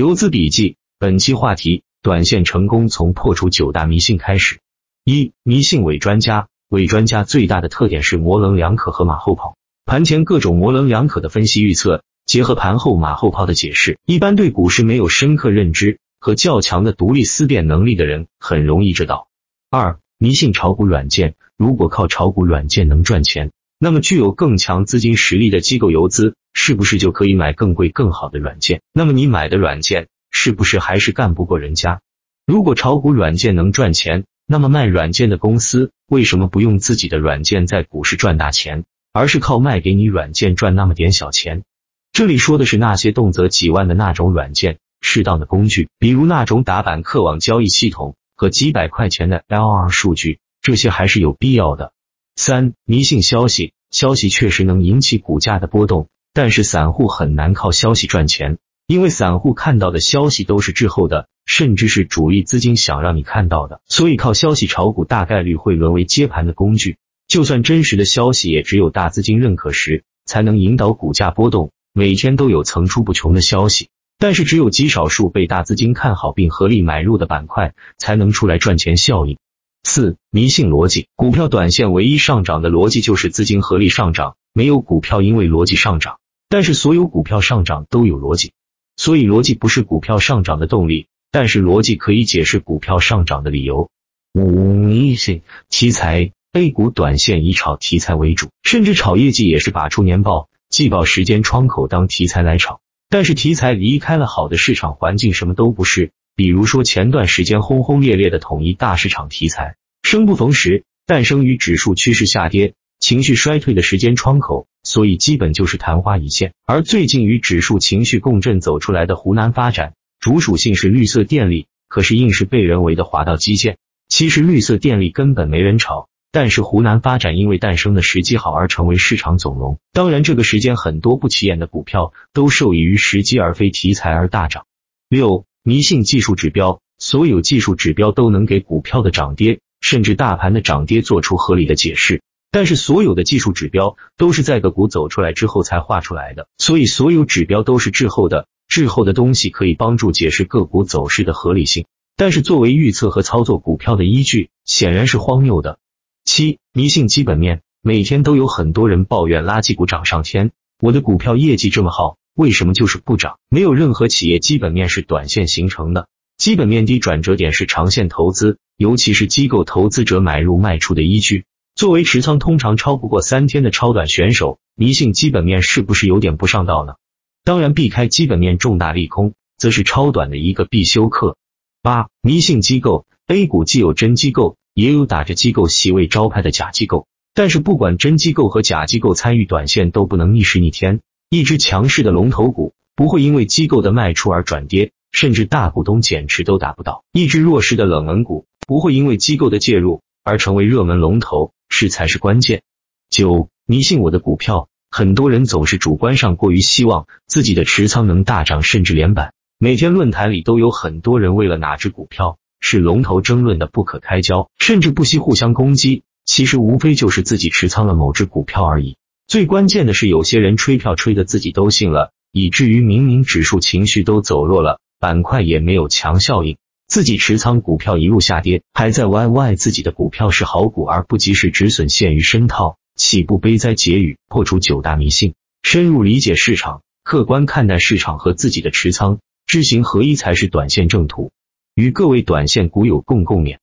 游资笔记，本期话题：短线成功从破除九大迷信开始。一、迷信伪专家。伪专家最大的特点是模棱两可和马后炮。盘前各种模棱两可的分析预测，结合盘后马后炮的解释，一般对股市没有深刻认知和较强的独立思辨能力的人，很容易知道。二、迷信炒股软件。如果靠炒股软件能赚钱，那么具有更强资金实力的机构游资。是不是就可以买更贵更好的软件？那么你买的软件是不是还是干不过人家？如果炒股软件能赚钱，那么卖软件的公司为什么不用自己的软件在股市赚大钱，而是靠卖给你软件赚那么点小钱？这里说的是那些动辄几万的那种软件，适当的工具，比如那种打板客网交易系统和几百块钱的 LR 数据，这些还是有必要的。三迷信消息，消息确实能引起股价的波动。但是散户很难靠消息赚钱，因为散户看到的消息都是滞后的，甚至是主力资金想让你看到的，所以靠消息炒股大概率会沦为接盘的工具。就算真实的消息，也只有大资金认可时才能引导股价波动。每天都有层出不穷的消息，但是只有极少数被大资金看好并合力买入的板块才能出来赚钱效应。四迷信逻辑，股票短线唯一上涨的逻辑就是资金合力上涨，没有股票因为逻辑上涨。但是所有股票上涨都有逻辑，所以逻辑不是股票上涨的动力，但是逻辑可以解释股票上涨的理由。五迷信题材，A 股短线以炒题材为主，甚至炒业绩也是把出年报、季报时间窗口当题材来炒。但是题材离开了好的市场环境，什么都不是。比如说前段时间轰轰烈烈的统一大市场题材，生不逢时，诞生于指数趋势下跌。情绪衰退的时间窗口，所以基本就是昙花一现。而最近与指数情绪共振走出来的湖南发展，主属性是绿色电力，可是硬是被人为的划到基建。其实绿色电力根本没人炒，但是湖南发展因为诞生的时机好而成为市场总龙。当然，这个时间很多不起眼的股票都受益于时机而非题材而大涨。六迷信技术指标，所有技术指标都能给股票的涨跌，甚至大盘的涨跌做出合理的解释。但是所有的技术指标都是在个股走出来之后才画出来的，所以所有指标都是滞后的。滞后的东西可以帮助解释个股走势的合理性，但是作为预测和操作股票的依据，显然是荒谬的。七迷信基本面，每天都有很多人抱怨垃圾股涨上天，我的股票业绩这么好，为什么就是不涨？没有任何企业基本面是短线形成的，基本面低转折点是长线投资，尤其是机构投资者买入卖出的依据。作为持仓通常超不过三天的超短选手，迷信基本面是不是有点不上道呢？当然，避开基本面重大利空，则是超短的一个必修课。八、迷信机构，A 股既有真机构，也有打着机构席位招牌的假机构。但是不管真机构和假机构参与短线，都不能逆势逆天。一只强势的龙头股不会因为机构的卖出而转跌，甚至大股东减持都达不到。一只弱势的冷门股不会因为机构的介入而成为热门龙头。是才是关键。九迷信我的股票，很多人总是主观上过于希望自己的持仓能大涨，甚至连板。每天论坛里都有很多人为了哪只股票是龙头争论的不可开交，甚至不惜互相攻击。其实无非就是自己持仓了某只股票而已。最关键的是，有些人吹票吹的自己都信了，以至于明明指数情绪都走弱了，板块也没有强效应。自己持仓股票一路下跌，还在 YY 自己的股票是好股，而不及时止损陷于深套，岂不悲哉？结语：破除九大迷信，深入理解市场，客观看待市场和自己的持仓，知行合一才是短线正途。与各位短线股友共共勉。